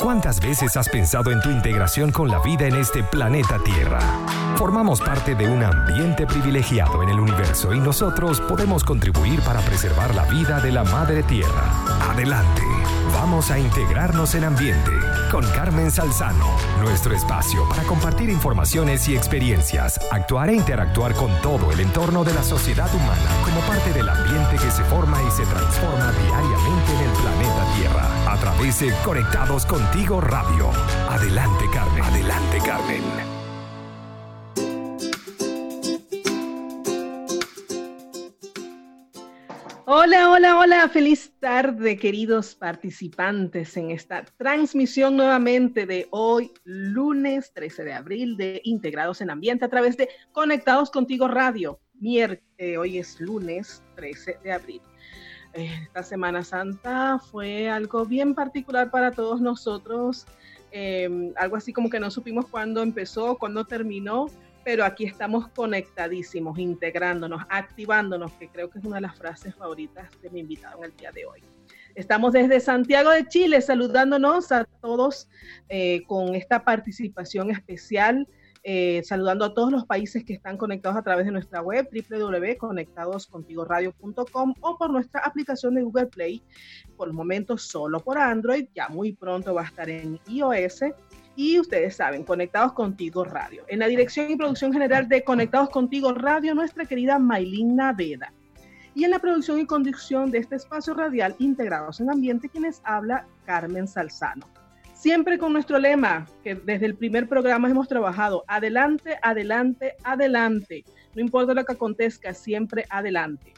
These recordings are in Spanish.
¿Cuántas veces has pensado en tu integración con la vida en este planeta Tierra? Formamos parte de un ambiente privilegiado en el universo y nosotros podemos contribuir para preservar la vida de la Madre Tierra. Adelante, vamos a integrarnos en ambiente con Carmen Salzano, nuestro espacio para compartir informaciones y experiencias, actuar e interactuar con todo el entorno de la sociedad humana como parte del ambiente que se forma y se transforma diariamente en el planeta Tierra a través de Conectados Contigo Radio. Adelante Carmen, adelante Carmen. Hola, hola, hola, feliz tarde queridos participantes en esta transmisión nuevamente de hoy, lunes 13 de abril, de Integrados en Ambiente a través de Conectados Contigo Radio. Eh, hoy es lunes 13 de abril. Eh, esta Semana Santa fue algo bien particular para todos nosotros, eh, algo así como que no supimos cuándo empezó, cuándo terminó, pero aquí estamos conectadísimos, integrándonos, activándonos, que creo que es una de las frases favoritas de mi invitado en el día de hoy. Estamos desde Santiago de Chile saludándonos a todos eh, con esta participación especial, eh, saludando a todos los países que están conectados a través de nuestra web www.conectadoscontigoradio.com o por nuestra aplicación de Google Play, por el momento solo por Android, ya muy pronto va a estar en iOS y ustedes saben, Conectados Contigo Radio. En la dirección y producción general de Conectados Contigo Radio, nuestra querida Maylin Naveda. Y en la producción y conducción de este espacio radial Integrados en Ambiente, quienes habla Carmen Salzano. Siempre con nuestro lema, que desde el primer programa hemos trabajado, adelante, adelante, adelante. No importa lo que acontezca, siempre adelante.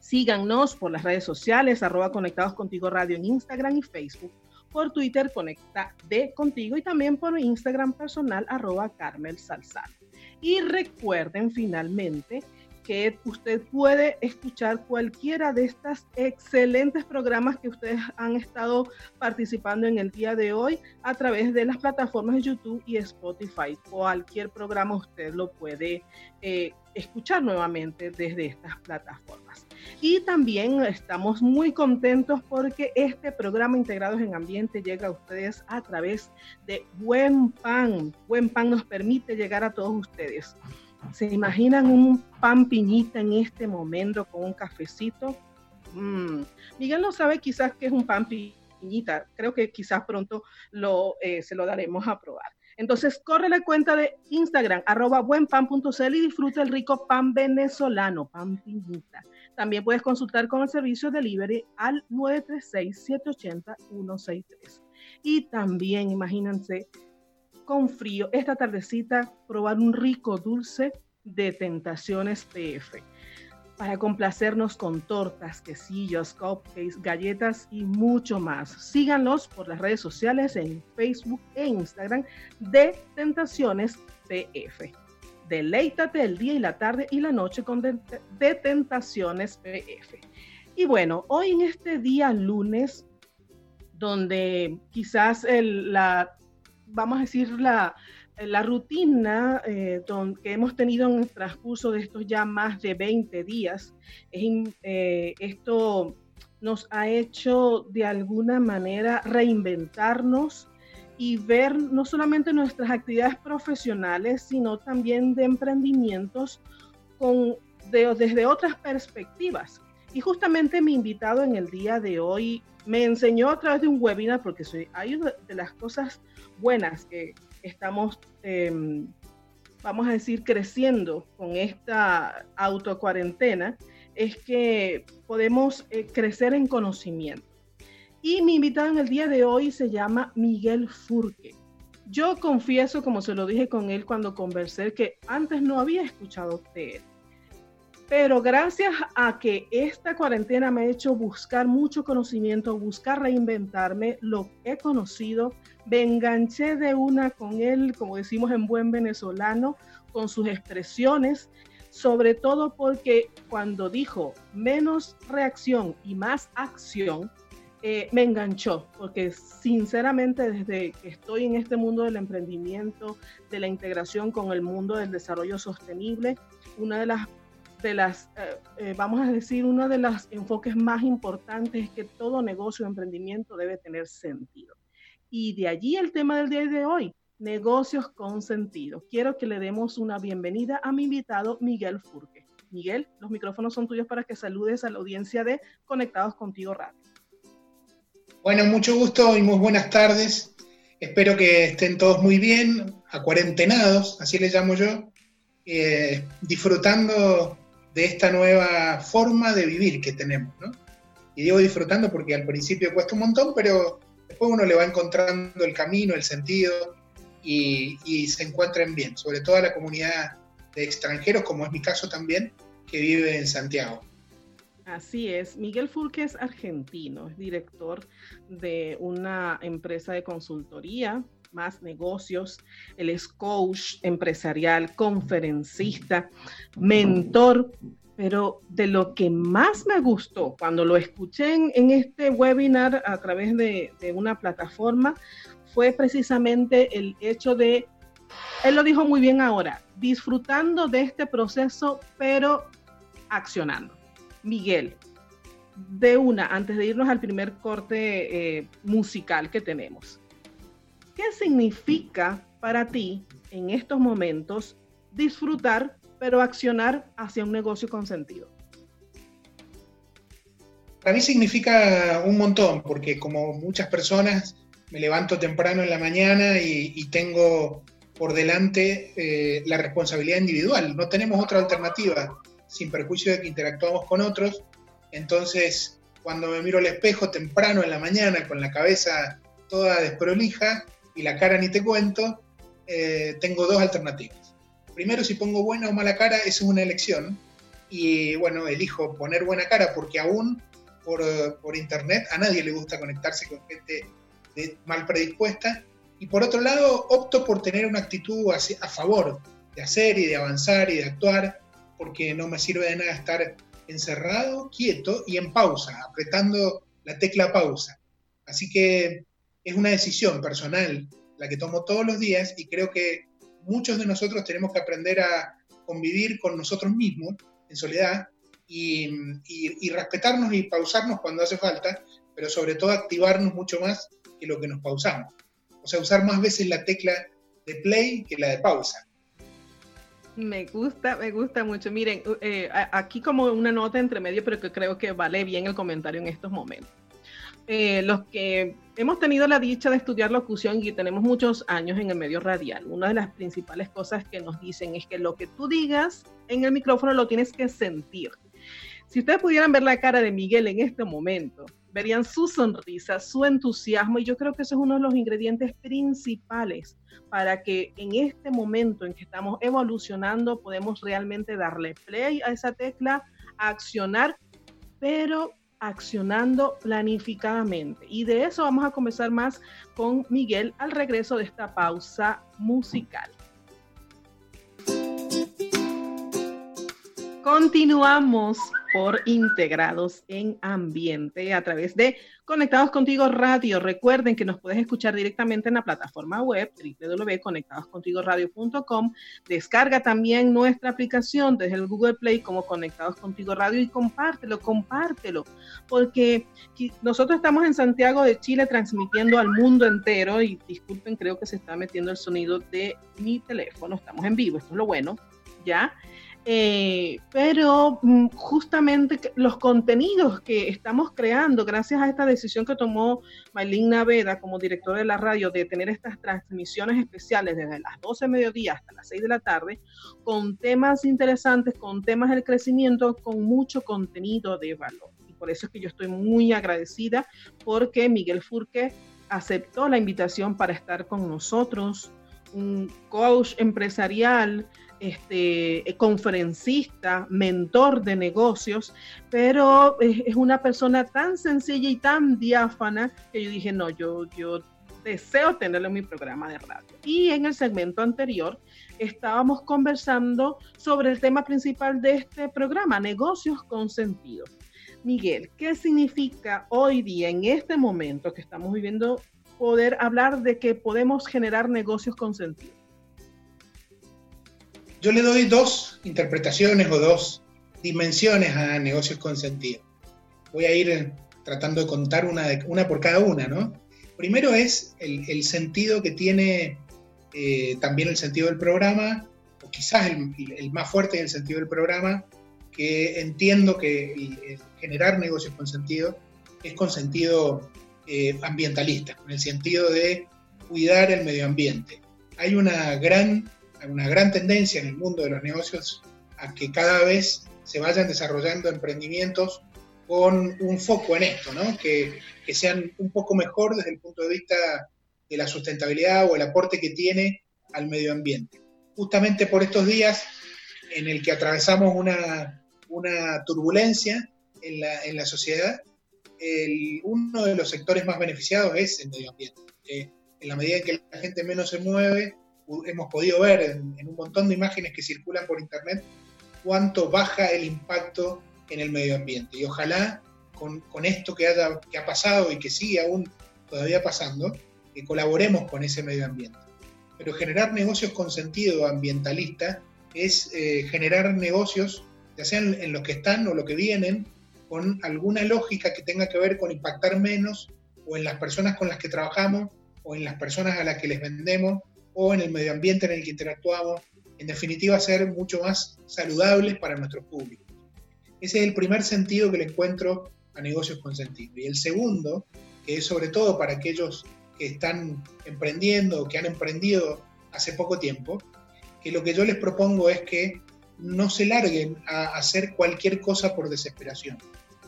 Síganos por las redes sociales, arroba Conectados Contigo Radio en Instagram y Facebook por Twitter Conecta de Contigo y también por Instagram personal arroba Carmel Salzano. Y recuerden finalmente que usted puede escuchar cualquiera de estas excelentes programas que ustedes han estado participando en el día de hoy a través de las plataformas de YouTube y Spotify. Cualquier programa usted lo puede eh, escuchar nuevamente desde estas plataformas. Y también estamos muy contentos porque este programa Integrados en Ambiente llega a ustedes a través de Buen Pan. Buen Pan nos permite llegar a todos ustedes. ¿Se imaginan un pan piñita en este momento con un cafecito? Mm. Miguel no sabe quizás qué es un pan piñita. Creo que quizás pronto lo, eh, se lo daremos a probar. Entonces, corre la cuenta de Instagram, arroba buenpan.cl y disfruta el rico pan venezolano, pan piñita. También puedes consultar con el servicio delivery al 936-780-163. Y también, imagínense, con frío, esta tardecita, probar un rico dulce de Tentaciones PF para complacernos con tortas, quesillos, cupcakes, galletas y mucho más. Síganlos por las redes sociales en Facebook e Instagram de Tentaciones PF. Deleítate el día y la tarde y la noche con de, Tentaciones PF. Y bueno, hoy en este día lunes, donde quizás la, vamos a decir, la, la rutina eh, que hemos tenido en el transcurso de estos ya más de 20 días, eh, esto nos ha hecho de alguna manera reinventarnos y ver no solamente nuestras actividades profesionales, sino también de emprendimientos con, desde otras perspectivas. Y justamente mi invitado en el día de hoy me enseñó a través de un webinar, porque soy, hay de las cosas buenas que estamos, em, vamos a decir, creciendo con esta autocuarentena, es que podemos eh, crecer en conocimiento. Y mi invitado en el día de hoy se llama Miguel Furque. Yo confieso, como se lo dije con él cuando conversé, que antes no había escuchado de él. Pero gracias a que esta cuarentena me ha hecho buscar mucho conocimiento, buscar reinventarme, lo he conocido, me enganché de una con él, como decimos en buen venezolano, con sus expresiones, sobre todo porque cuando dijo menos reacción y más acción, eh, me enganchó, porque sinceramente desde que estoy en este mundo del emprendimiento, de la integración con el mundo del desarrollo sostenible, una de las de las, eh, eh, vamos a decir, uno de los enfoques más importantes es que todo negocio o emprendimiento debe tener sentido. Y de allí el tema del día de hoy, negocios con sentido. Quiero que le demos una bienvenida a mi invitado Miguel Furque. Miguel, los micrófonos son tuyos para que saludes a la audiencia de Conectados Contigo Radio. Bueno, mucho gusto y muy buenas tardes. Espero que estén todos muy bien, acuarentenados, así les llamo yo, eh, disfrutando de esta nueva forma de vivir que tenemos, ¿no? Y digo disfrutando porque al principio cuesta un montón, pero después uno le va encontrando el camino, el sentido y, se encuentren bien, sobre todo a la comunidad de extranjeros, como es mi caso también, que vive en Santiago. Así es, Miguel Furque es argentino, es director de una empresa de consultoría, más negocios, él es coach empresarial, conferencista, mentor, pero de lo que más me gustó cuando lo escuché en, este webinar a través de, una plataforma fue precisamente el hecho de, él lo dijo muy bien ahora, disfrutando de este proceso, pero accionando. Miguel, de una, antes de irnos al primer corte eh, musical que tenemos, ¿qué significa para ti en estos momentos disfrutar, pero accionar hacia un negocio con sentido? Para mí significa un montón, porque como muchas personas me levanto temprano en la mañana y, tengo por delante eh, la responsabilidad individual. No tenemos otra alternativa sin perjuicio de que interactuamos con otros. Entonces, cuando me miro al espejo temprano en la mañana con la cabeza toda desprolija y la cara ni te cuento, eh, tengo dos alternativas. Primero, si pongo buena o mala cara, eso es una elección. Y bueno, elijo poner buena cara porque aún por, por internet a nadie le gusta conectarse con gente mal predispuesta. Y por otro lado, opto por tener una actitud a favor de hacer y de avanzar y de actuar porque no me sirve de nada estar encerrado, quieto y en pausa, apretando la tecla pausa. Así que es una decisión personal la que tomo todos los días y creo que muchos de nosotros tenemos que aprender a convivir con nosotros mismos en soledad y, respetarnos y pausarnos cuando hace falta, pero sobre todo activarnos mucho más que lo que nos pausamos. O sea, usar más veces la tecla de play que la de pausa. Me gusta, me gusta mucho. Miren, eh, aquí como una nota entre medio, pero que creo que vale bien el comentario en estos momentos. Eh, los que hemos tenido la dicha de estudiar locución y tenemos muchos años en el medio radial, una de las principales cosas que nos dicen es que lo que tú digas en el micrófono lo tienes que sentir. Si ustedes pudieran ver la cara de Miguel en este momento, verían su sonrisa, su entusiasmo y yo creo que eso es uno de los ingredientes principales para que en este momento en que estamos evolucionando podemos realmente darle play a esa tecla, accionar, pero accionando planificadamente. Y de eso vamos a comenzar más con Miguel al regreso de esta pausa musical. Continuamos por Integrados en Ambiente a través de Conectados Contigo Radio. Recuerden que nos puedes escuchar directamente en la plataforma web www.conectadoscontigoradio.com. Descarga también nuestra aplicación desde el Google Play como Conectados Contigo Radio y compártelo, compártelo, porque nosotros estamos en Santiago de Chile transmitiendo al mundo entero y disculpen, creo que se está metiendo el sonido de mi teléfono. Estamos en vivo, esto es lo bueno, ¿ya? Eh, pero mm, justamente los contenidos que estamos creando gracias a esta decisión que tomó Maylin Naveda como directora de la radio de tener estas transmisiones especiales desde las 12 de mediodía hasta las 6 de la tarde, con temas interesantes, con temas del crecimiento, con mucho contenido de valor. Y por eso es que yo estoy muy agradecida porque Miguel Furque aceptó la invitación para estar con nosotros, un coach empresarial, este, eh, conferencista, mentor de negocios, pero es, una persona tan sencilla y tan diáfana que yo dije, no, yo, yo deseo tenerlo en mi programa de radio. Y en el segmento anterior estábamos conversando sobre el tema principal de este programa, negocios con sentido. Miguel, ¿qué significa hoy día, en este momento que estamos viviendo, poder hablar de que podemos generar negocios con sentido? Yo le doy dos interpretaciones o dos dimensiones a negocios con sentido. Voy a ir tratando de contar una, una por cada una, ¿no? Primero es el, sentido que tiene eh, también el sentido del programa, o quizás el, más fuerte es el sentido del programa, que entiendo que generar negocios con sentido es con sentido eh, ambientalista, en el sentido de cuidar el medio ambiente. Hay una gran, una gran tendencia en el mundo de los negocios a que cada vez se vayan desarrollando emprendimientos con un foco en esto, ¿no? que, que sean un poco mejor desde el punto de vista de la sustentabilidad o el aporte que tiene al medio ambiente. Justamente por estos días en el que atravesamos una, una turbulencia en la, en la sociedad, el, uno de los sectores más beneficiados es el medio ambiente. en la medida en que la gente menos se mueve, hemos podido ver en, un montón de imágenes que circulan por internet cuánto baja el impacto en el medio ambiente. Y ojalá con, esto que, haya, que ha pasado y que sigue aún todavía pasando, que colaboremos con ese medio ambiente. Pero generar negocios con sentido ambientalista es eh, generar negocios, ya sean en los que están o los que vienen, con alguna lógica que tenga que ver con impactar menos o en las personas con las que trabajamos o en las personas a las que les vendemos o en el medio ambiente en el que interactuamos. En definitiva, ser mucho más saludables para nuestro público. Ese es el primer sentido que le encuentro a negocios con sentido. Y el segundo, que es sobre todo para aquellos que están emprendiendo o que han emprendido hace poco tiempo, que lo que yo les propongo es que no se larguen a hacer cualquier cosa por desesperación.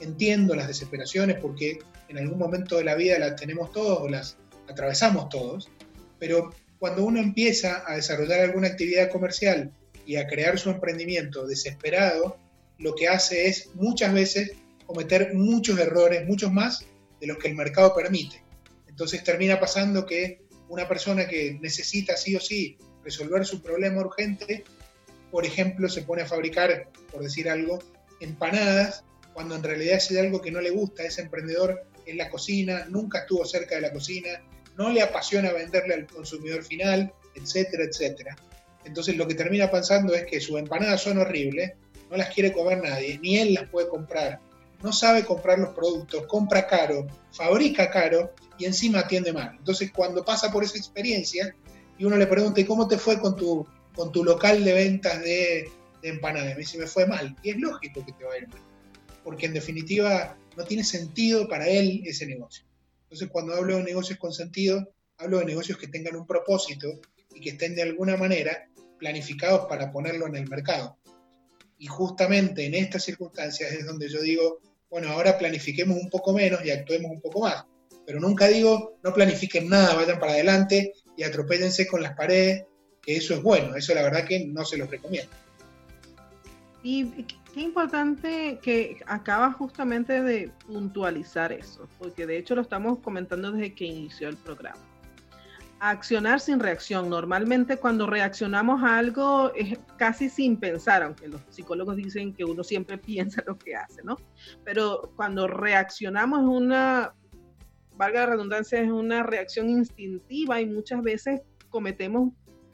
Entiendo las desesperaciones porque en algún momento de la vida las tenemos todos o las atravesamos todos, pero cuando uno empieza a desarrollar alguna actividad comercial y a crear su emprendimiento desesperado, lo que hace es muchas veces cometer muchos errores, muchos más de los que el mercado permite. Entonces termina pasando que una persona que necesita sí o sí resolver su problema urgente, por ejemplo, se pone a fabricar, por decir algo, empanadas, cuando en realidad es algo que no le gusta ese emprendedor en la cocina, nunca estuvo cerca de la cocina, no le apasiona venderle al consumidor final, etcétera, etcétera. Entonces lo que termina pasando es que sus empanadas son horribles, no las quiere comer nadie, ni él las puede comprar, no sabe comprar los productos, compra caro, fabrica caro y encima atiende mal. Entonces cuando pasa por esa experiencia y uno le pregunta, ¿y cómo te fue con tu, con tu local de ventas de, de empanadas? Me dice, me fue mal. Y es lógico que te va a ir mal, porque en definitiva no tiene sentido para él ese negocio. Entonces cuando hablo de negocios con sentido, hablo de negocios que tengan un propósito y que estén de alguna manera planificados para ponerlo en el mercado. Y justamente en estas circunstancias es donde yo digo, bueno, ahora planifiquemos un poco menos y actuemos un poco más. Pero nunca digo, no planifiquen nada, vayan para adelante y atropéllense con las paredes, que eso es bueno, eso la verdad que no se los recomiendo. Y qué importante que acaba justamente de puntualizar eso, porque de hecho lo estamos comentando desde que inició el programa accionar sin reacción. Normalmente cuando reaccionamos a algo es casi sin pensar, aunque los psicólogos dicen que uno siempre piensa lo que hace, ¿no? Pero cuando reaccionamos es una, valga la redundancia, es una reacción instintiva y muchas veces cometemos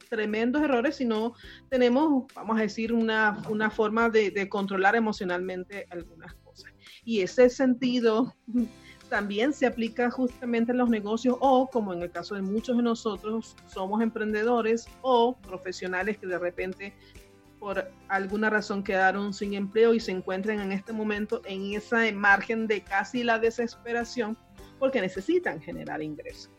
tremendos errores si no tenemos, vamos a decir, una, una forma de, de controlar emocionalmente algunas cosas. Y ese sentido también se aplica justamente en los negocios o, como en el caso de muchos de nosotros, somos emprendedores o profesionales que de repente por alguna razón quedaron sin empleo y se encuentran en este momento en esa margen de casi la desesperación porque necesitan generar ingresos.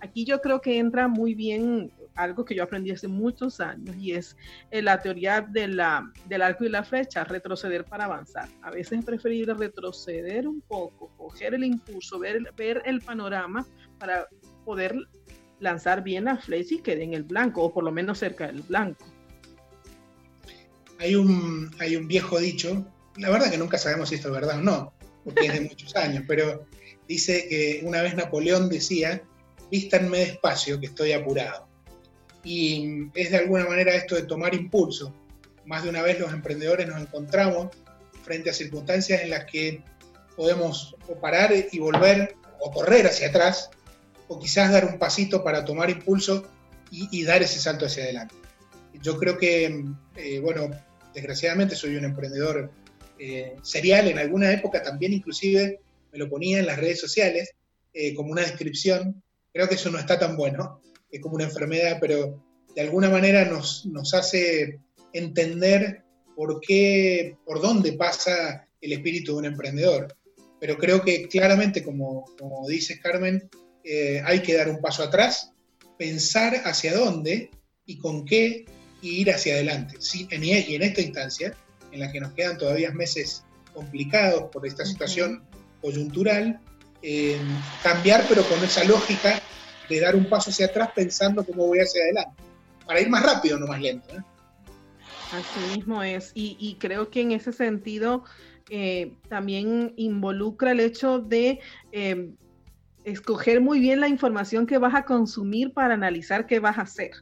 Aquí yo creo que entra muy bien algo que yo aprendí hace muchos años y es eh, la teoría de la, del arco y la flecha, retroceder para avanzar. A veces es preferible retroceder un poco, coger el impulso, ver, ver el panorama para poder lanzar bien la flecha y quede en el blanco, o por lo menos cerca del blanco. Hay un, hay un viejo dicho, la verdad que nunca sabemos si esto es verdad o no, porque es de muchos años, pero dice que una vez Napoleón decía, vístanme despacio que estoy apurado y es de alguna manera esto de tomar impulso. Más de una vez los emprendedores nos encontramos frente a circunstancias en las que podemos parar y volver o correr hacia atrás o quizás dar un pasito para tomar impulso y, dar ese salto hacia adelante. Yo creo que, eh, bueno, desgraciadamente soy un emprendedor eh, serial, en alguna época también inclusive me lo ponía en las redes sociales eh, como una descripción creo que eso no está tan bueno, es como una enfermedad, pero de alguna manera nos, nos hace entender por qué, por dónde pasa el espíritu de un emprendedor. Pero creo que claramente, como, como dices Carmen, eh, hay que dar un paso atrás, pensar hacia dónde y con qué y ir hacia adelante. Sí, en, y en esta instancia, en la que nos quedan todavía meses complicados por esta situación coyuntural, eh, cambiar pero con esa lógica de dar un paso hacia atrás pensando cómo voy hacia adelante, para ir más rápido, no más lento. ¿eh? Así mismo es, y, creo que en ese sentido eh, también involucra el hecho de escoger muy bien la información que vas a consumir para analizar qué vas a hacer.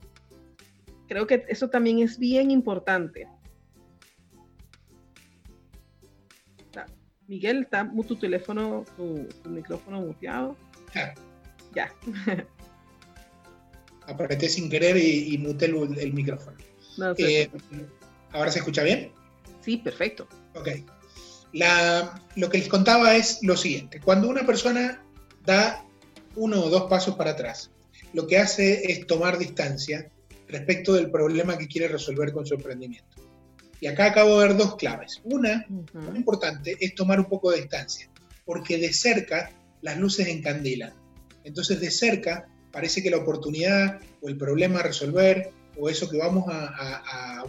Creo que eso también es bien importante. Miguel, ¿está tu teléfono, tu, micrófono muteado? Ya. Apreté sin querer y, muté el, micrófono. Eh, ¿Ahora se escucha bien? Sí, perfecto. Ok. lo que les contaba es lo siguiente. Cuando una persona da uno o dos pasos para atrás, lo que hace es tomar distancia respecto del problema que quiere resolver con su emprendimiento. Y acá acabo de ver dos claves. Una, muy importante, es tomar un poco de distancia, porque de cerca las luces encandilan. Entonces de cerca parece que la oportunidad o el problema a resolver o eso que vamos a,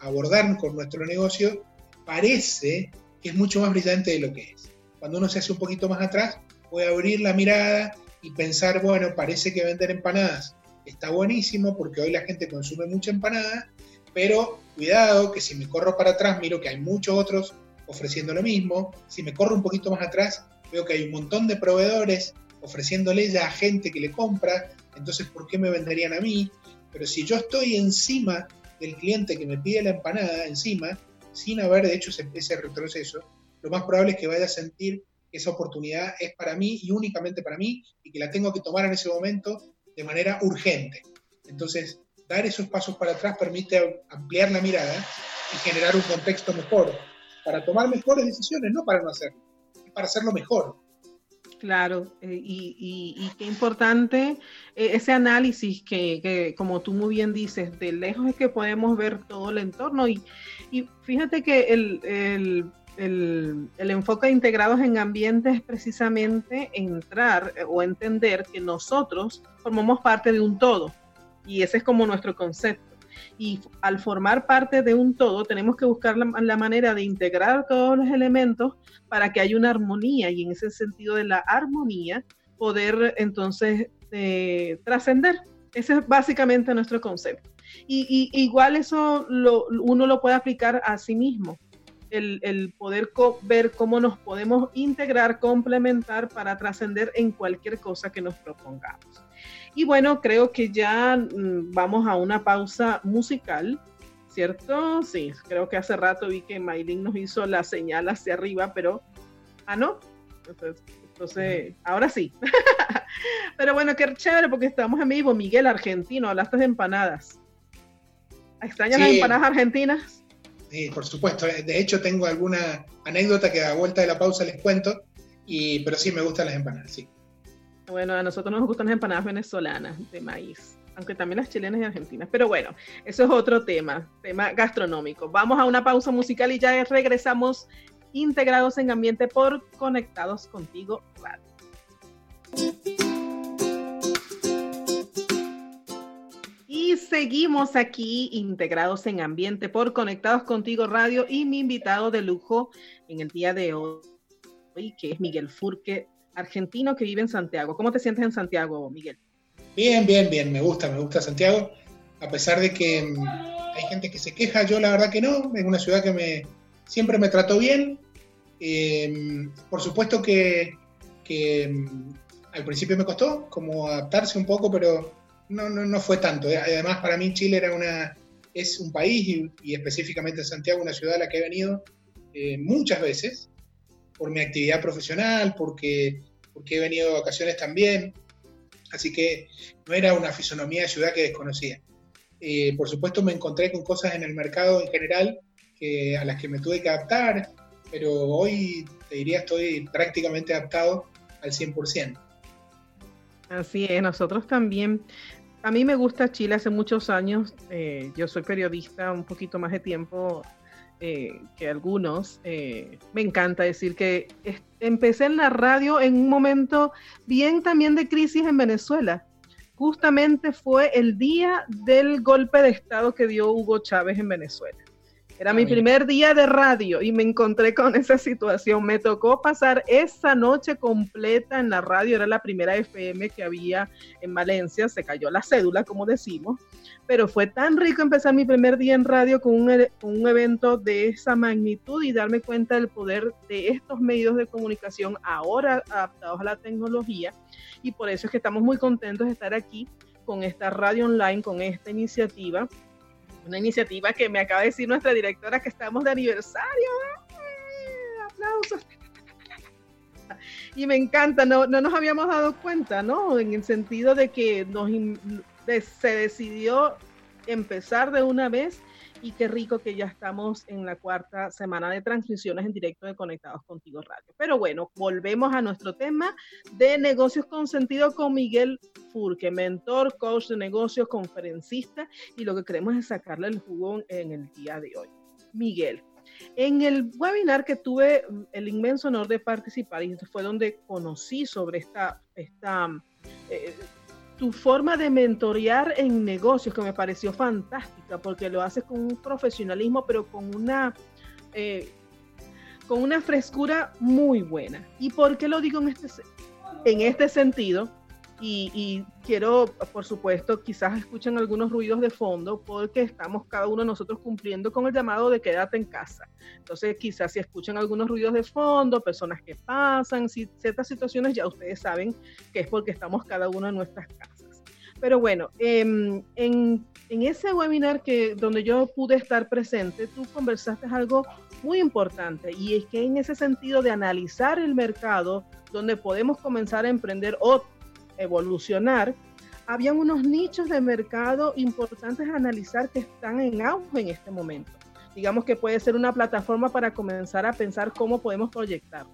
abordar con nuestro negocio, parece que es mucho más brillante de lo que es. Cuando uno se hace un poquito más atrás, puede abrir la mirada y pensar, bueno, parece que vender empanadas está buenísimo porque hoy la gente consume mucha empanada, pero cuidado que si me corro para atrás miro que hay muchos otros ofreciendo lo mismo, si me corro un poquito más atrás veo que hay un montón de proveedores ofreciéndole ya a gente que le compra, entonces ¿por qué me venderían a mí? Pero si yo estoy encima del cliente que me pide la empanada, encima, sin haber hecho ese, ese retroceso, lo más probable es que vaya a sentir que esa oportunidad es para mí y únicamente para mí y que la tengo que tomar en ese momento de manera urgente. Entonces, dar esos pasos para atrás permite ampliar la mirada y generar un contexto mejor para tomar mejores decisiones, no para no hacerlo, para hacerlo mejor. Claro, eh, y, qué importante eh, ese análisis que, como tú muy bien dices, de lejos es que podemos ver todo el entorno. Y, fíjate que el el, enfoque de integrados en ambiente es precisamente entrar eh, o entender que nosotros formamos parte de un todo y ese es como nuestro concepto. Y al formar parte de un todo tenemos que buscar la, manera de integrar todos los elementos para que haya una armonía y en ese sentido de la armonía poder entonces eh, trascender. Ese es básicamente nuestro concepto. Y, igual eso uno lo puede aplicar a sí mismo el, poder ver cómo nos podemos integrar, complementar para trascender en cualquier cosa que nos propongamos. Y bueno, creo que ya mm, vamos a una pausa musical, ¿cierto? Sí, creo que hace rato vi que Maylin nos hizo la señal hacia arriba, pero, ah, no. Entonces, ahora sí. pero bueno, qué chévere porque estamos en vivo. Miguel, argentino, hablaste de empanadas. ¿Extrañas las empanadas argentinas? Sí, por supuesto. De hecho, tengo alguna anécdota que a vuelta de la pausa les cuento, y, pero sí me gustan las empanadas, sí. Bueno, a nosotros nos gustan las empanadas venezolanas de maíz, aunque también las chilenas y argentinas. Pero bueno, eso es otro tema, tema gastronómico. Vamos a una pausa musical y ya regresamos integrados en ambiente por Conectados Contigo Radio. Y seguimos aquí integrados en ambiente por Conectados Contigo Radio y mi invitado de lujo en el día de hoy, que es Miguel Furque, argentino que vive en Santiago. ¿Cómo te sientes en Santiago, Miguel? Bien, bien, bien, me gusta, me gusta Santiago, a pesar de que mm, hay gente que se queja, yo la verdad que no, es una ciudad que me, siempre me trató bien. Em, por supuesto que, que mm, al principio me costó como adaptarse un poco, pero no, no, no fue tanto. Eh, además, para mí Chile era una, es un país y, específicamente Santiago, una ciudad a la que he venido eh, muchas veces por mi actividad profesional, porque, porque he venido de vacaciones también. Así que no era una fisonomía de ciudad que desconocía. Eh, por supuesto me encontré con cosas en el mercado en general que, a las que me tuve que adaptar, pero hoy te diría estoy prácticamente adaptado al 100%. Así es, nosotros también. A mí me gusta Chile hace muchos años. Eh, yo soy periodista un poquito más de tiempo eh, que algunos. Eh, me encanta decir que empecé en la radio en un momento bien también de crisis en Venezuela. Justamente fue el día del golpe de Estado que dio Hugo Chávez en Venezuela. Era mi primer día de radio y me encontré con esa situación. Me tocó pasar esa noche completa en la radio. Era la primera FM que había en Valencia. Se cayó la cédula, como decimos. Pero fue tan rico empezar mi primer día en radio con un, e, un evento de esa magnitud y darme cuenta del poder de estos medios de comunicación ahora adaptados a la tecnología. Y por eso es que estamos muy contentos de estar aquí con esta radio online, con esta iniciativa una iniciativa que me acaba de decir nuestra directora que estamos de aniversario. Aplausos. Y me encanta, no, no nos habíamos dado cuenta, ¿no? En el sentido de que nos, se decidió empezar de una vez y qué rico que ya estamos en la cuarta semana de transmisiones en directo de Conectados Contigo Radio. Pero bueno, volvemos a nuestro tema de negocios con sentido con Miguel Furque, mentor, coach de negocios, conferencista, y lo que queremos es sacarle el jugo en el día de hoy. Miguel, en el webinar que tuve el inmenso honor de participar, y fue donde conocí sobre esta, esta eh, tu forma de mentorear en negocios que me pareció fantástica porque lo haces con un profesionalismo pero con una eh, con una frescura muy buena. ¿Y por qué lo digo en este, en este sentido? Y, quiero, por supuesto, quizás escuchen algunos ruidos de fondo porque estamos cada uno de nosotros cumpliendo con el llamado de quédate en casa. Entonces, quizás si escuchan algunos ruidos de fondo, personas que pasan, ciertas situaciones, ya ustedes saben que es porque estamos cada uno en nuestras casas. Pero bueno, em, en, en ese webinar que, donde yo pude estar presente, tú conversaste algo muy importante y es que en ese sentido de analizar el mercado donde podemos comenzar a emprender o evolucionar, habían unos nichos de mercado importantes a analizar que están en auge en este momento. Digamos que puede ser una plataforma para comenzar a pensar cómo podemos proyectar.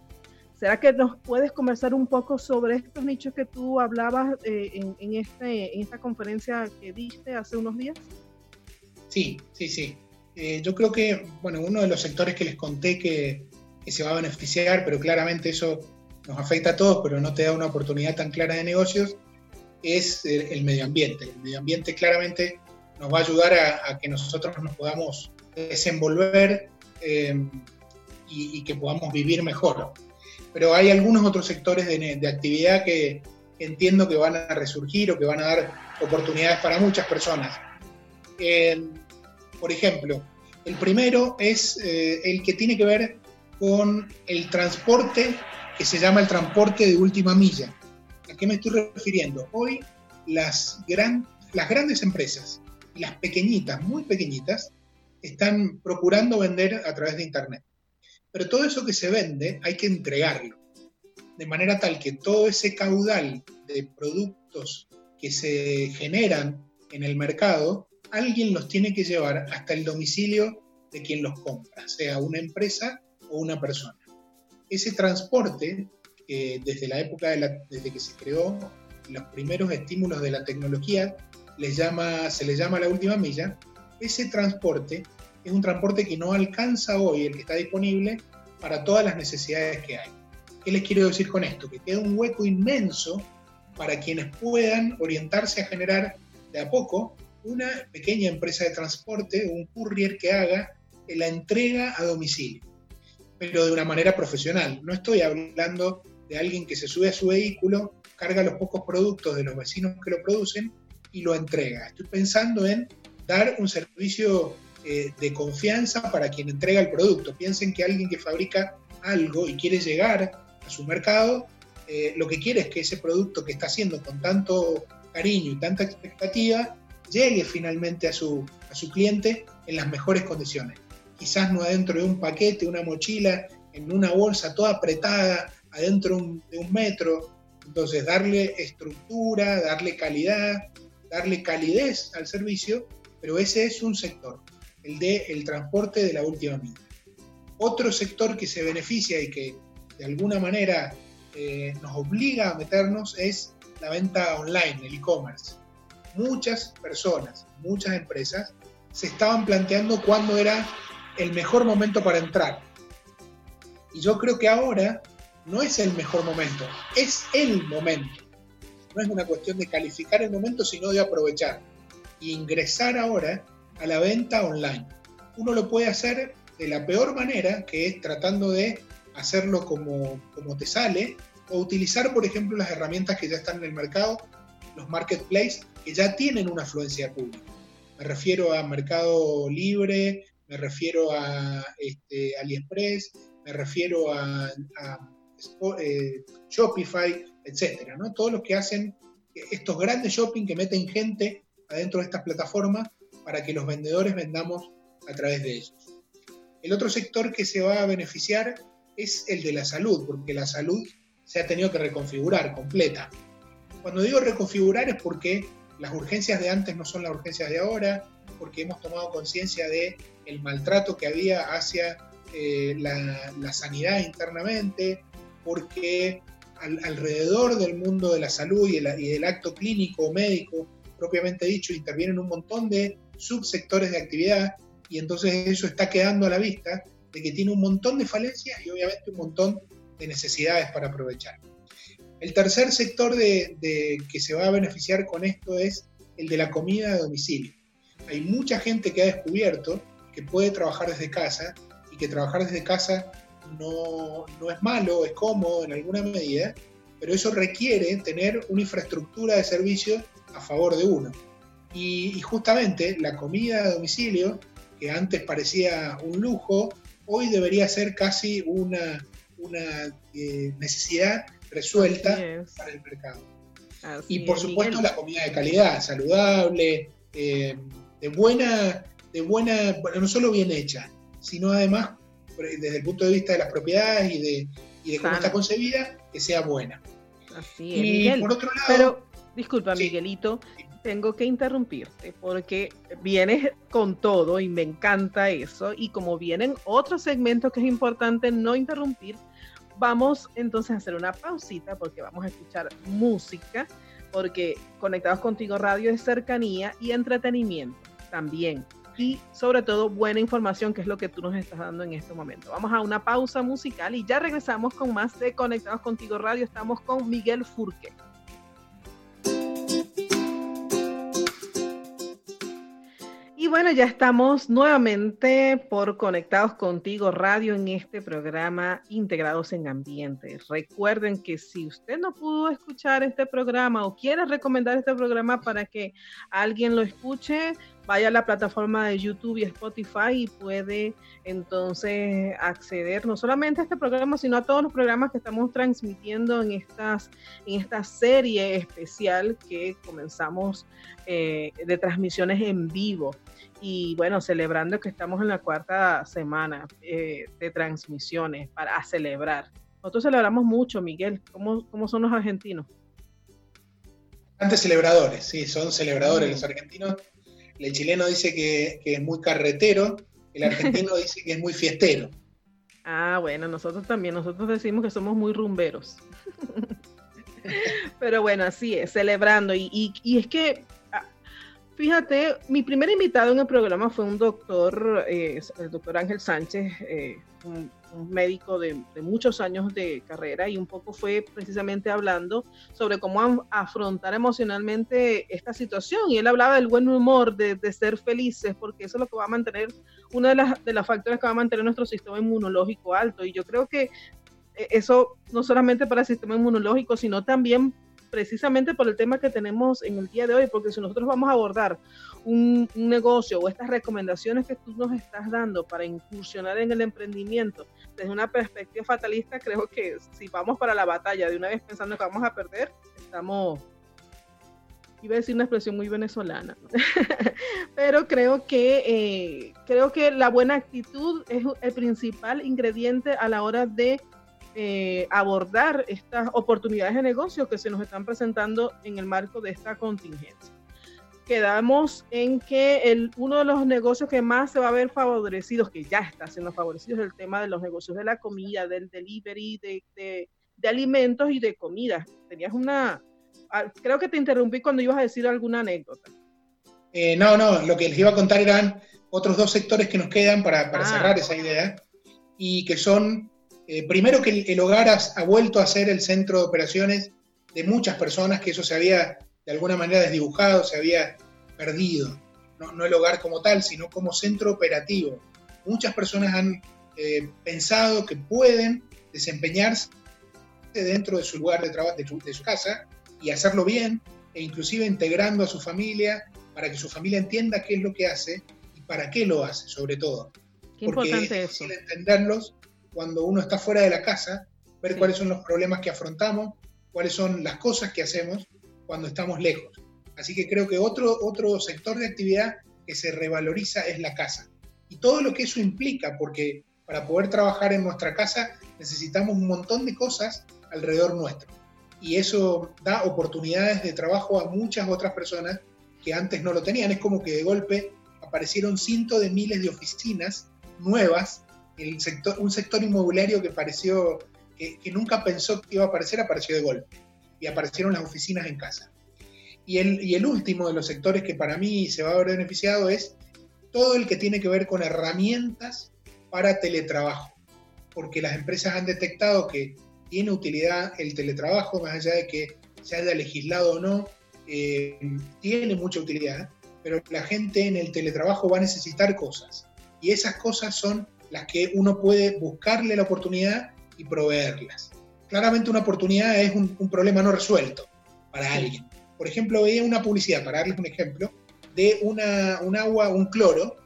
¿Será que nos puedes conversar un poco sobre estos nichos que tú hablabas eh, en, este, en esta conferencia que diste hace unos días? Sí, sí, sí. Eh, yo creo que, bueno, uno de los sectores que les conté que, que se va a beneficiar, pero claramente eso nos afecta a todos, pero no te da una oportunidad tan clara de negocios, es el, medio ambiente. El medio ambiente claramente nos va a ayudar a, que nosotros nos podamos desenvolver eh, y, que podamos vivir mejor. Pero hay algunos otros sectores de, actividad que entiendo que van a resurgir o que van a dar oportunidades para muchas personas. por ejemplo, el primero es eh, el que tiene que ver con el transporte que se llama el transporte de última milla. ¿A qué me estoy refiriendo? Hoy las, gran, las grandes empresas, las pequeñitas, muy pequeñitas, están procurando vender a través de Internet. Pero todo eso que se vende hay que entregarlo. De manera tal que todo ese caudal de productos que se generan en el mercado, alguien los tiene que llevar hasta el domicilio de quien los compra, sea una empresa o una persona ese transporte, desde la época de desde que se creó los primeros estímulos de la tecnología, se le llama la última milla, ese transporte es un transporte que no alcanza hoy, el que está disponible, para todas las necesidades que hay. ¿Qué les quiero decir con esto? Que queda un hueco inmenso para quienes puedan orientarse a generar de a poco una pequeña empresa de transporte, un courier que haga la entrega a domicilio pero de una manera profesional. No estoy hablando de alguien que se sube a su vehículo, carga los pocos productos de los vecinos que lo producen y lo entrega. Estoy pensando en dar un servicio eh, de confianza para quien entrega el producto. Piensen que alguien que fabrica algo y quiere llegar a su mercado, eh, lo que quiere es que ese producto que está haciendo con tanto cariño y tanta expectativa llegue finalmente a su, a su cliente en las mejores condiciones quizás no adentro de un paquete, una mochila, en una bolsa toda apretada, adentro de un metro. Entonces, darle estructura, darle calidad, darle calidez al servicio, pero ese es un sector, el de el transporte de la última milla. Otro sector que se beneficia y que de alguna manera eh, nos obliga a meternos es la venta online, el e-commerce. Muchas personas, muchas empresas se estaban planteando cuándo era el mejor momento para entrar. Y yo creo que ahora no es el mejor momento, es el momento. No es una cuestión de calificar el momento, sino de aprovechar y ingresar ahora a la venta online. Uno lo puede hacer de la peor manera, que es tratando de hacerlo como, como te sale, o utilizar, por ejemplo, las herramientas que ya están en el mercado, los marketplaces, que ya tienen una afluencia pública. Me refiero a Mercado Libre, me refiero a este, AliExpress, me refiero a, eh, Shopify, etcétera, ¿no? Todos los que hacen estos grandes shopping que meten gente adentro de estas plataformas para que los vendedores vendamos a través de ellos. El otro sector que se va a beneficiar es el de la salud, porque la salud se ha tenido que reconfigurar completa. Cuando digo reconfigurar es porque las urgencias de antes no son las urgencias de ahora, porque hemos tomado conciencia de el maltrato que había hacia eh, la, sanidad internamente, porque alrededor del mundo de la salud y, y del acto clínico o médico propiamente dicho intervienen un montón de subsectores de actividad y entonces eso está quedando a la vista de que tiene un montón de falencias y obviamente un montón de necesidades para aprovechar. El tercer sector de, que se va a beneficiar con esto es el de la comida de domicilio. Hay mucha gente que ha descubierto que puede trabajar desde casa y que trabajar desde casa no, no es malo, es cómodo en alguna medida, pero eso requiere tener una infraestructura de servicio a favor de uno. y justamente la comida a domicilio que antes parecía un lujo, hoy debería ser casi una, una eh, necesidad resuelta para el mercado. y por supuesto la comida de calidad, saludable, eh, de buena, de buena, no solo bien hecha, sino además desde el punto de vista de las propiedades y de, y de cómo está concebida, que sea buena. Así es. Y por otro lado. Pero, disculpa, Miguelito, tengo que interrumpirte porque vienes con todo y me encanta eso. Y como vienen otros segmentos que es importante no interrumpir, vamos entonces a hacer una pausita porque vamos a escuchar música, porque Conectados Contigo Radio es cercanía y entretenimiento también. Y sobre todo buena información, que es lo que tú nos estás dando en este momento. Vamos a una pausa musical y ya regresamos con más de Conectados Contigo Radio. Estamos con Miguel Furque. Bueno, ya estamos nuevamente por Conectados Contigo Radio en este programa Integrados en Ambiente. Recuerden que si usted no pudo escuchar este programa o quiere recomendar este programa para que alguien lo escuche, vaya a la plataforma de YouTube y Spotify y puede entonces acceder no solamente a este programa, sino a todos los programas que estamos transmitiendo en, estas, en esta serie especial que comenzamos eh, de transmisiones en vivo y bueno, celebrando que estamos en la cuarta semana eh, de transmisiones para celebrar. Nosotros celebramos mucho, Miguel. ¿Cómo, cómo son los argentinos? Antes celebradores, sí, son celebradores mm. los argentinos. El chileno dice que, que es muy carretero, el argentino dice que es muy fiestero. Ah, bueno, nosotros también, nosotros decimos que somos muy rumberos. Pero bueno, así es, celebrando. Y, y, y es que Fíjate, mi primer invitado en el programa fue un doctor, eh, el doctor Ángel Sánchez, eh, un, médico de, muchos años de carrera y un poco fue precisamente hablando sobre cómo afrontar emocionalmente esta situación. Y él hablaba del buen humor, de, ser felices, porque eso es lo que va a mantener, uno de las, de las factores que va a mantener nuestro sistema inmunológico alto. Y yo creo que eh, eso no solamente para el sistema inmunológico, sino también precisamente por el tema que tenemos en el día de hoy, porque si nosotros vamos a abordar un, negocio o estas recomendaciones que tú nos estás dando para incursionar en el emprendimiento desde una perspectiva fatalista, creo que si vamos para la batalla de una vez pensando que vamos a perder, estamos iba a decir una expresión muy venezolana, pero creo que, eh, creo que la buena actitud es el principal ingrediente a la hora de eh, abordar estas oportunidades de negocio que se nos están presentando en el marco de esta contingencia. Quedamos en que el, uno de los negocios que más se va a ver favorecidos, que ya está siendo favorecido, es el tema de los negocios de la comida, del delivery, de, de, alimentos y de comida. Tenías una, ah, creo que te interrumpí cuando ibas a decir alguna anécdota. Eh, no, no, lo que les iba a contar eran otros dos sectores que nos quedan para, para ah. cerrar esa idea y que son, eh, primero que el, hogar ha, vuelto a ser el centro de operaciones de muchas personas, que eso se había de alguna manera desdibujado, se había perdido. No, no el hogar como tal, sino como centro operativo. Muchas personas han eh, pensado que pueden desempeñarse dentro de su lugar de trabajo, de su, casa, y hacerlo bien, e inclusive integrando a su familia para que su familia entienda qué es lo que hace y para qué lo hace, sobre todo. Qué Porque importante es eso. entenderlos cuando uno está fuera de la casa, ver cuáles son los problemas que afrontamos, cuáles son las cosas que hacemos cuando estamos lejos. Así que creo que otro, otro sector de actividad que se revaloriza es la casa. Y todo lo que eso implica, porque para poder trabajar en nuestra casa necesitamos un montón de cosas alrededor nuestro. Y eso da oportunidades de trabajo a muchas otras personas que antes no lo tenían. Es como que de golpe aparecieron cientos de miles de oficinas nuevas. Sector, un sector inmobiliario que pareció, que, nunca pensó que iba a aparecer, apareció de golpe. Y aparecieron las oficinas en casa. Y el, y el último de los sectores que para mí se va a ver beneficiado es todo el que tiene que ver con herramientas para teletrabajo. Porque las empresas han detectado que tiene utilidad el teletrabajo, más allá de que se haya legislado o no, eh, tiene mucha utilidad, pero la gente en el teletrabajo va a necesitar cosas. Y esas cosas son las que uno puede buscarle la oportunidad y proveerlas. Claramente una oportunidad es un, problema no resuelto para alguien. Por ejemplo, veía una publicidad, para darles un ejemplo, de una, un agua, un cloro,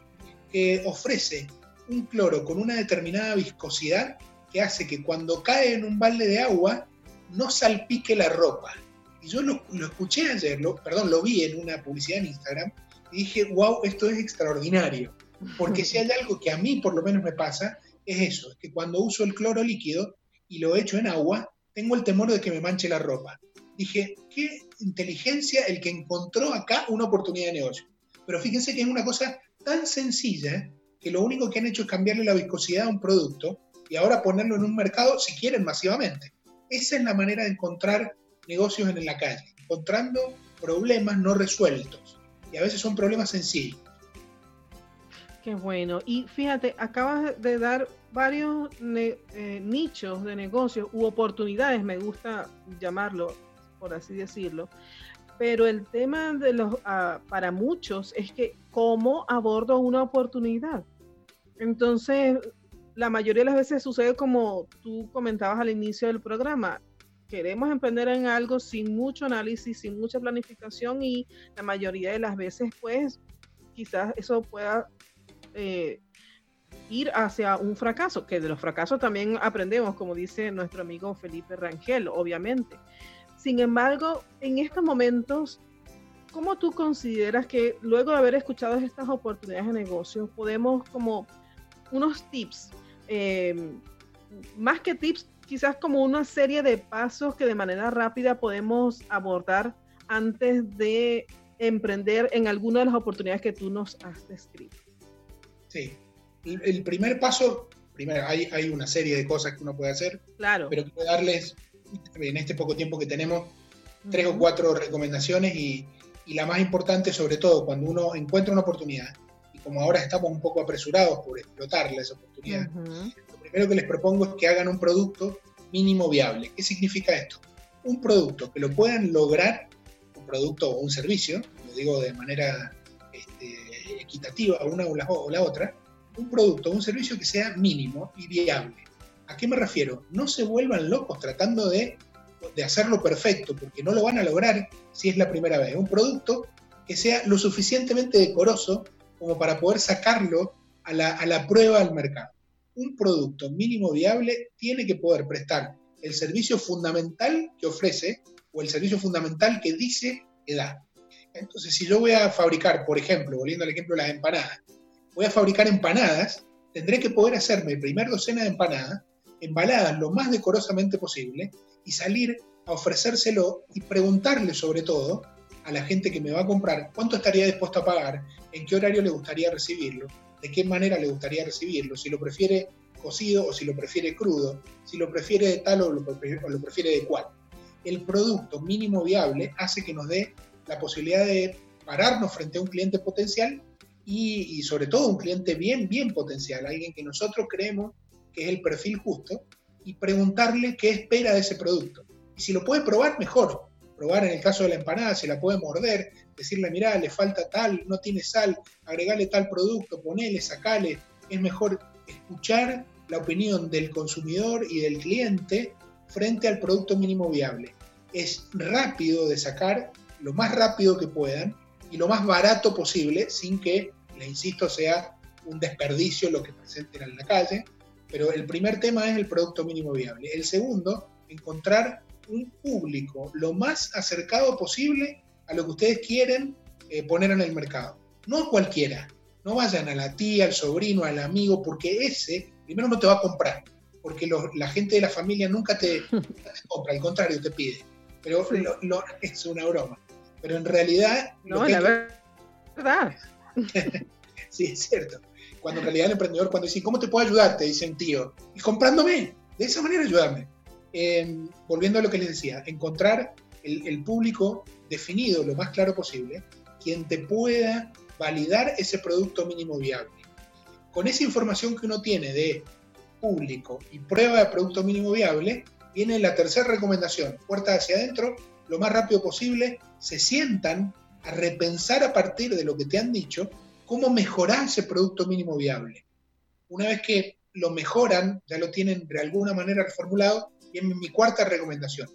que ofrece un cloro con una determinada viscosidad que hace que cuando cae en un balde de agua no salpique la ropa. Y yo lo, escuché ayer, perdón, lo vi en una publicidad en Instagram y dije, wow, esto es extraordinario. Porque si hay algo que a mí por lo menos me pasa, es eso, es que cuando uso el cloro líquido y lo echo en agua, tengo el temor de que me manche la ropa. Dije, qué inteligencia el que encontró acá una oportunidad de negocio. Pero fíjense que es una cosa tan sencilla que lo único que han hecho es cambiarle la viscosidad a un producto y ahora ponerlo en un mercado si quieren masivamente. Esa es la manera de encontrar negocios en la calle, encontrando problemas no resueltos. Y a veces son problemas sencillos. Qué bueno. Y fíjate, acabas de dar varios eh, nichos de negocios u oportunidades, me gusta llamarlo, por así decirlo. Pero el tema de los, ah, para muchos es que cómo abordo una oportunidad. Entonces, la mayoría de las veces sucede como tú comentabas al inicio del programa. Queremos emprender en algo sin mucho análisis, sin mucha planificación y la mayoría de las veces pues quizás eso pueda eh, ir hacia un fracaso, que de los fracasos también aprendemos, como dice nuestro amigo Felipe Rangel, obviamente. Sin embargo, en estos momentos, ¿cómo tú consideras que luego de haber escuchado estas oportunidades de negocio, podemos como unos tips Em, más que tips, quizás como una serie de pasos que de manera rápida podemos abordar antes de emprender en alguna de las oportunidades que tú nos has descrito. Sí, el, primer paso, primero hay, hay, una serie de cosas que uno puede hacer, claro. pero quiero darles en este poco tiempo que tenemos tres o cuatro recomendaciones y, y la más importante sobre todo cuando uno encuentra una oportunidad como ahora estamos un poco apresurados por explotarla esa oportunidad, lo primero que les propongo es que hagan un producto mínimo viable. ¿Qué significa esto? Un producto que lo puedan lograr, un producto o un servicio, lo digo de manera equitativa una o la, o la otra, un producto o un servicio que sea mínimo y viable. ¿A qué me refiero? No se vuelvan locos tratando de, de, hacerlo perfecto, porque no lo van a lograr si es la primera vez. Un producto que sea lo suficientemente decoroso como para poder sacarlo a la, prueba del mercado. Un producto mínimo viable tiene que poder prestar el servicio fundamental que ofrece o el servicio fundamental que dice que da. Entonces, si yo voy a fabricar, por ejemplo, volviendo al ejemplo de las empanadas, voy a fabricar empanadas, tendré que poder hacerme primer docena de empanadas, embaladas lo más decorosamente posible y salir a ofrecérselo y preguntarle sobre todo a la gente que me va a comprar cuánto estaría dispuesto a pagar, en qué horario le gustaría recibirlo, de qué manera le gustaría recibirlo, si lo prefiere cocido o si lo prefiere crudo, si lo prefiere de tal o lo prefiere, de cual. el producto mínimo viable hace que nos dé la posibilidad de pararnos frente a un cliente potencial y, sobre todo un cliente bien, bien potencial, alguien que nosotros creemos que es el perfil justo, y preguntarle qué espera de ese producto. Y si lo puede probar, mejor. Probar en el caso de la empanada, si la puede morder, decirle, mira, le falta tal, no tiene sal, agregale tal producto, ponele, sacale. Es mejor escuchar la opinión del consumidor y del cliente frente al producto mínimo viable. Es rápido de sacar, lo más rápido que puedan y lo más barato posible, sin que, le insisto, sea un desperdicio lo que presenten en la calle. Pero el primer tema es el producto mínimo viable. El segundo, encontrar un público lo más acercado posible a lo que ustedes quieren eh, poner en el mercado. No cualquiera. No vayan a la tía, al sobrino, al amigo, porque ese primero no te va a comprar, porque la gente de la familia nunca te, compra, al contrario, te pide. Pero es una broma. Pero en realidad... No, la verdad. sí, es cierto. Cuando en realidad el emprendedor, cuando dice, ¿cómo te puedo ayudar? Te dicen, tío, y comprándome. De esa manera ayudarme. Em, volviendo a lo que les decía, encontrar el, el, público definido lo más claro posible, quien te pueda validar ese producto mínimo viable. Con esa información que uno tiene de público y prueba de producto mínimo viable, viene la tercera recomendación, puerta hacia adentro, lo más rápido posible, se sientan a repensar a partir de lo que te han dicho cómo mejorar ese producto mínimo viable. Una vez que lo mejoran, ya lo tienen de alguna manera reformulado, y en mi cuarta recomendación,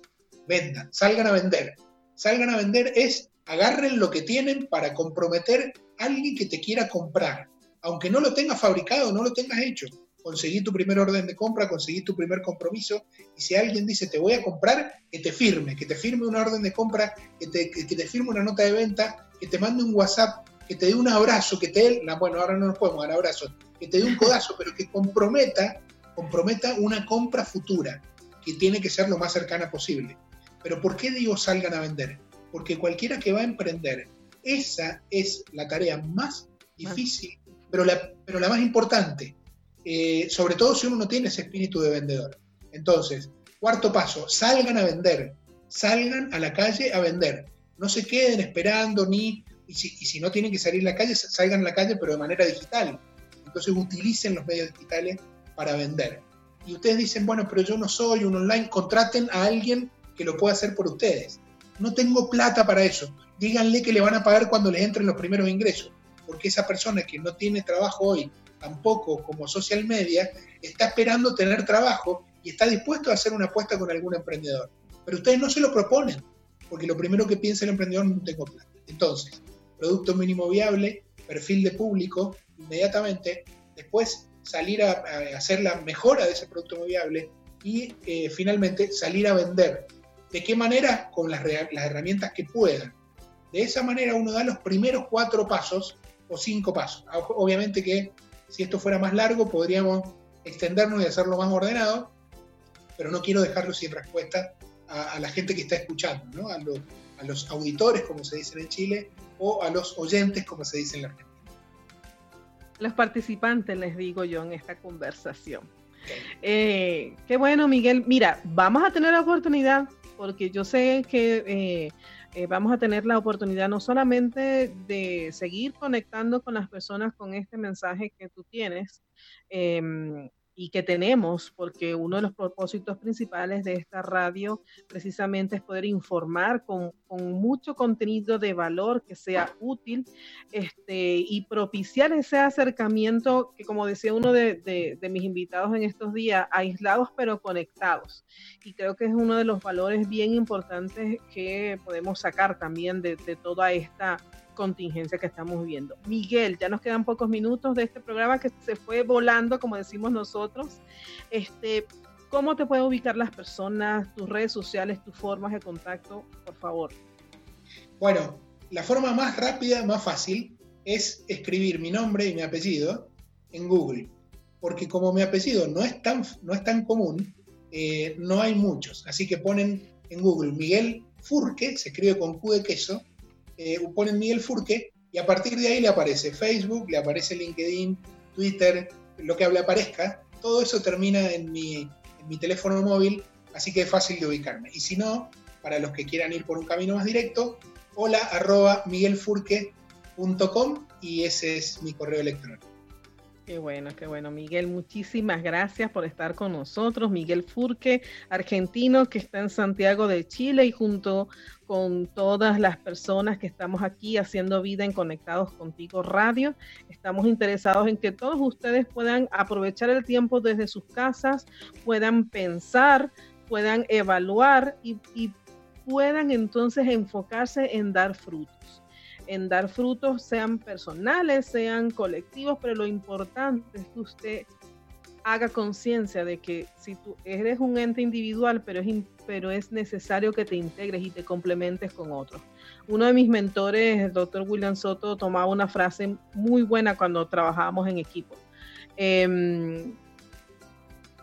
vendan, salgan a vender. Salgan a vender es agarren lo que tienen para comprometer a alguien que te quiera comprar. Aunque no lo tengas fabricado, no lo tengas hecho. Conseguí tu primer orden de compra, conseguí tu primer compromiso. Y si alguien dice te voy a comprar, que te firme, que te firme una orden de compra, que te, que te firme una nota de venta, que te mande un WhatsApp, que te dé un abrazo, que te dé, bueno, ahora no nos podemos dar abrazos, que te dé un codazo, pero que comprometa, comprometa una compra futura que tiene que ser lo más cercana posible. Pero ¿por qué digo salgan a vender? Porque cualquiera que va a emprender, esa es la tarea más difícil, pero la, pero la más importante, eh, sobre todo si uno no tiene ese espíritu de vendedor. Entonces, cuarto paso, salgan a vender, salgan a la calle a vender. No se queden esperando ni, y si, y si no tienen que salir a la calle, salgan a la calle, pero de manera digital. Entonces utilicen los medios digitales para vender y ustedes dicen, bueno, pero yo no soy un online, contraten a alguien que lo pueda hacer por ustedes. No tengo plata para eso. Díganle que le van a pagar cuando les entren los primeros ingresos, porque esa persona que no tiene trabajo hoy, tampoco como social media, está esperando tener trabajo y está dispuesto a hacer una apuesta con algún emprendedor. Pero ustedes no se lo proponen, porque lo primero que piensa el emprendedor no tengo plata. Entonces, producto mínimo viable, perfil de público, inmediatamente, después salir a, hacer la mejora de ese producto viable y eh, finalmente salir a vender. ¿De qué manera? Con las, las herramientas que puedan. De esa manera uno da los primeros cuatro pasos o cinco pasos. Obviamente que si esto fuera más largo podríamos extendernos y hacerlo más ordenado, pero no quiero dejarlo sin respuesta a, la gente que está escuchando, ¿no? a, a, los auditores, como se dice en Chile, o a los oyentes, como se dice en la Argentina los participantes, les digo yo, en esta conversación. Eh, qué bueno, Miguel. Mira, vamos a tener la oportunidad, porque yo sé que eh, eh, vamos a tener la oportunidad no solamente de seguir conectando con las personas con este mensaje que tú tienes, em, y que tenemos, porque uno de los propósitos principales de esta radio precisamente es poder informar con, con mucho contenido de valor que sea útil este, y propiciar ese acercamiento que, como decía uno de, de, mis invitados en estos días, aislados pero conectados. Y creo que es uno de los valores bien importantes que podemos sacar también de, de toda esta contingencia que estamos viviendo. Miguel, ya nos quedan pocos minutos de este programa que se fue volando, como decimos nosotros. Este, ¿Cómo te pueden ubicar las personas, tus redes sociales, tus formas de contacto, por favor? Bueno, la forma más rápida, más fácil, es escribir mi nombre y mi apellido en Google, porque como mi apellido no es tan, no es tan común, eh, no hay muchos. Así que ponen en Google Miguel Furque, se escribe con Q de queso, eh, ponen Miguel Furque y a partir de ahí le aparece Facebook, le aparece LinkedIn, Twitter, lo que le aparezca. Todo eso termina en mi, teléfono móvil, así que es fácil de ubicarme. Y si no, para los que quieran ir por un camino más directo, hola arroba miguelfurque.com y ese es mi correo electrónico. Qué bueno, qué bueno, Miguel. Muchísimas gracias por estar con nosotros. Miguel Furque, argentino que está en Santiago de Chile y junto con todas las personas que estamos aquí haciendo vida en Conectados Contigo Radio, estamos interesados en que todos ustedes puedan aprovechar el tiempo desde sus casas, puedan pensar, puedan evaluar y, puedan entonces enfocarse en dar frutos. En dar frutos, sean personales, sean colectivos, pero lo importante es que usted haga conciencia de que si tú eres un ente individual, pero es, pero es necesario que te integres y te complementes con otros. Uno de mis mentores, el doctor William Soto, tomaba una frase muy buena cuando trabajábamos en equipo. Em,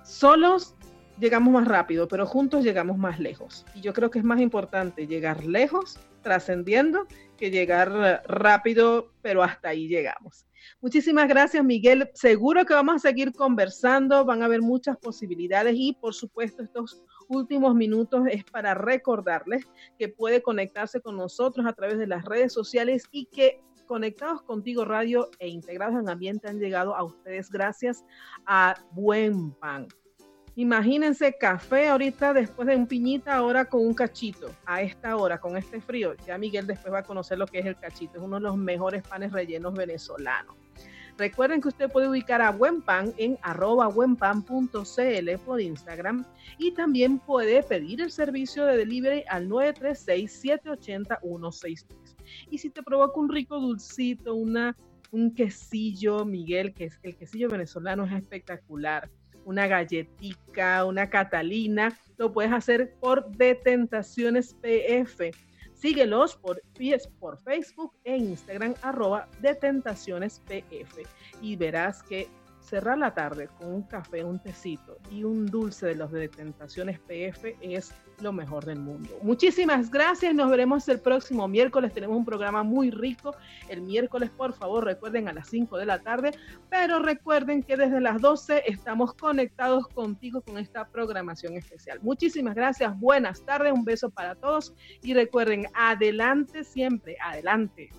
solos llegamos más rápido, pero juntos llegamos más lejos. Y yo creo que es más importante llegar lejos, trascendiendo, que llegar rápido, pero hasta ahí llegamos. Muchísimas gracias, Miguel. Seguro que vamos a seguir conversando, van a haber muchas posibilidades y, por supuesto, estos últimos minutos es para recordarles que puede conectarse con nosotros a través de las redes sociales y que Conectados Contigo Radio e Integrados en Ambiente han llegado a ustedes gracias a Buen Pan. Imagínense café ahorita después de un piñita, ahora con un cachito, a esta hora, con este frío. Ya Miguel después va a conocer lo que es el cachito, es uno de los mejores panes rellenos venezolanos. Recuerden que usted puede ubicar a Buen Pan en arroba buenpan.cl por Instagram y también puede pedir el servicio de delivery al 936-780-163. Y si te provoca un rico dulcito, una, un quesillo, Miguel, que es el quesillo venezolano es espectacular una galletica, una catalina, lo puedes hacer por Detentaciones PF. Síguelos por, por Facebook e Instagram arroba Detentaciones PF y verás que cerrar la tarde con un café, un tecito y un dulce de los de Tentaciones PF es lo mejor del mundo. Muchísimas gracias, nos veremos el próximo miércoles, tenemos un programa muy rico. El miércoles, por favor, recuerden a las 5 de la tarde, pero recuerden que desde las 12 estamos conectados contigo con esta programación especial. Muchísimas gracias, buenas tardes, un beso para todos y recuerden, adelante siempre, adelante.